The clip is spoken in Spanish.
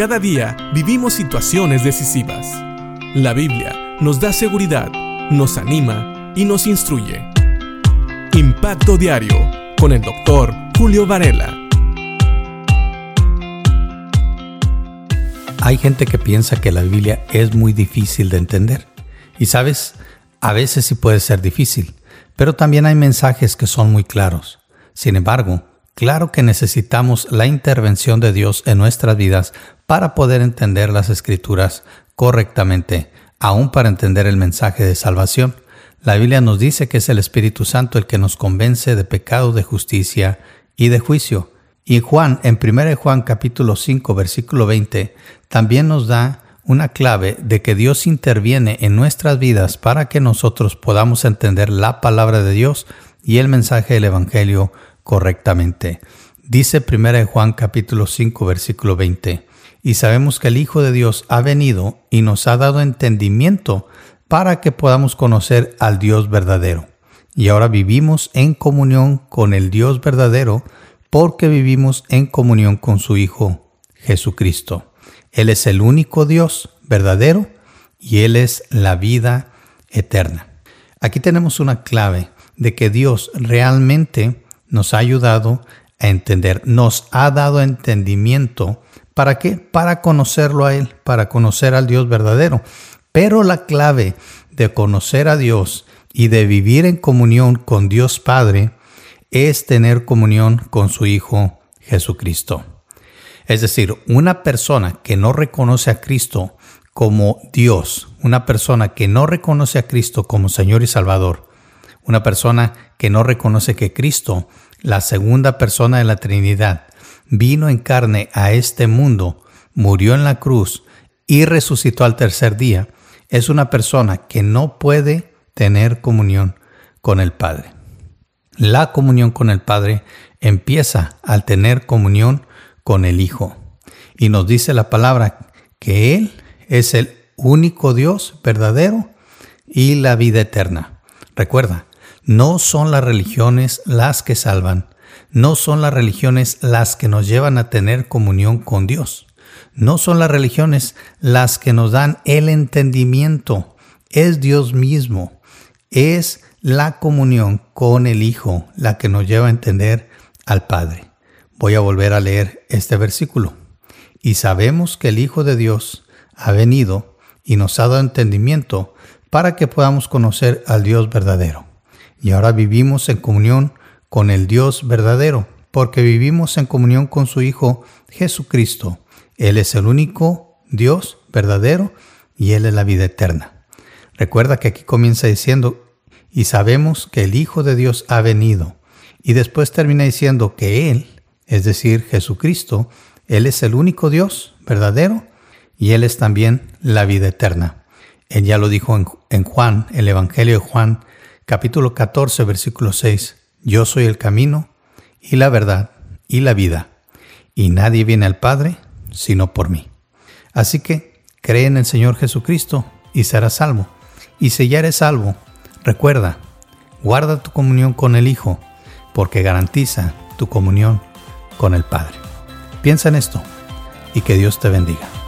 Cada día vivimos situaciones decisivas. La Biblia nos da seguridad, nos anima y nos instruye. Impacto Diario con el doctor Julio Varela. Hay gente que piensa que la Biblia es muy difícil de entender. Y sabes, a veces sí puede ser difícil, pero también hay mensajes que son muy claros. Sin embargo, claro que necesitamos la intervención de Dios en nuestras vidas para poder entender las escrituras correctamente, aún para entender el mensaje de salvación. La Biblia nos dice que es el Espíritu Santo el que nos convence de pecado, de justicia y de juicio. Y Juan, en 1 Juan capítulo 5, versículo 20, también nos da una clave de que Dios interviene en nuestras vidas para que nosotros podamos entender la palabra de Dios y el mensaje del Evangelio correctamente. Dice 1 Juan capítulo 5, versículo 20, y sabemos que el Hijo de Dios ha venido y nos ha dado entendimiento para que podamos conocer al Dios verdadero. Y ahora vivimos en comunión con el Dios verdadero porque vivimos en comunión con su Hijo Jesucristo. Él es el único Dios verdadero y Él es la vida eterna. Aquí tenemos una clave de que Dios realmente nos ha ayudado a entender, nos ha dado entendimiento ¿Para qué? Para conocerlo a Él, para conocer al Dios verdadero. Pero la clave de conocer a Dios y de vivir en comunión con Dios Padre es tener comunión con su Hijo Jesucristo. Es decir, una persona que no reconoce a Cristo como Dios, una persona que no reconoce a Cristo como Señor y Salvador, una persona que no reconoce que Cristo, la segunda persona de la Trinidad, vino en carne a este mundo, murió en la cruz y resucitó al tercer día, es una persona que no puede tener comunión con el Padre. La comunión con el Padre empieza al tener comunión con el Hijo. Y nos dice la palabra que Él es el único Dios verdadero y la vida eterna. Recuerda, no son las religiones las que salvan, no son las religiones las que nos llevan a tener comunión con Dios. No son las religiones las que nos dan el entendimiento. Es Dios mismo. Es la comunión con el Hijo la que nos lleva a entender al Padre. Voy a volver a leer este versículo. Y sabemos que el Hijo de Dios ha venido y nos ha dado entendimiento para que podamos conocer al Dios verdadero. Y ahora vivimos en comunión con el Dios verdadero, porque vivimos en comunión con su Hijo Jesucristo. Él es el único Dios verdadero y Él es la vida eterna. Recuerda que aquí comienza diciendo, y sabemos que el Hijo de Dios ha venido. Y después termina diciendo que Él, es decir, Jesucristo, Él es el único Dios verdadero y Él es también la vida eterna. Él ya lo dijo en, Juan, el Evangelio de Juan, capítulo 14, versículo 6. Yo soy el camino y la verdad y la vida, y nadie viene al Padre sino por mí. Así que cree en el Señor Jesucristo y serás salvo. Y si ya eres salvo, recuerda, guarda tu comunión con el Hijo, porque garantiza tu comunión con el Padre. Piensa en esto y que Dios te bendiga.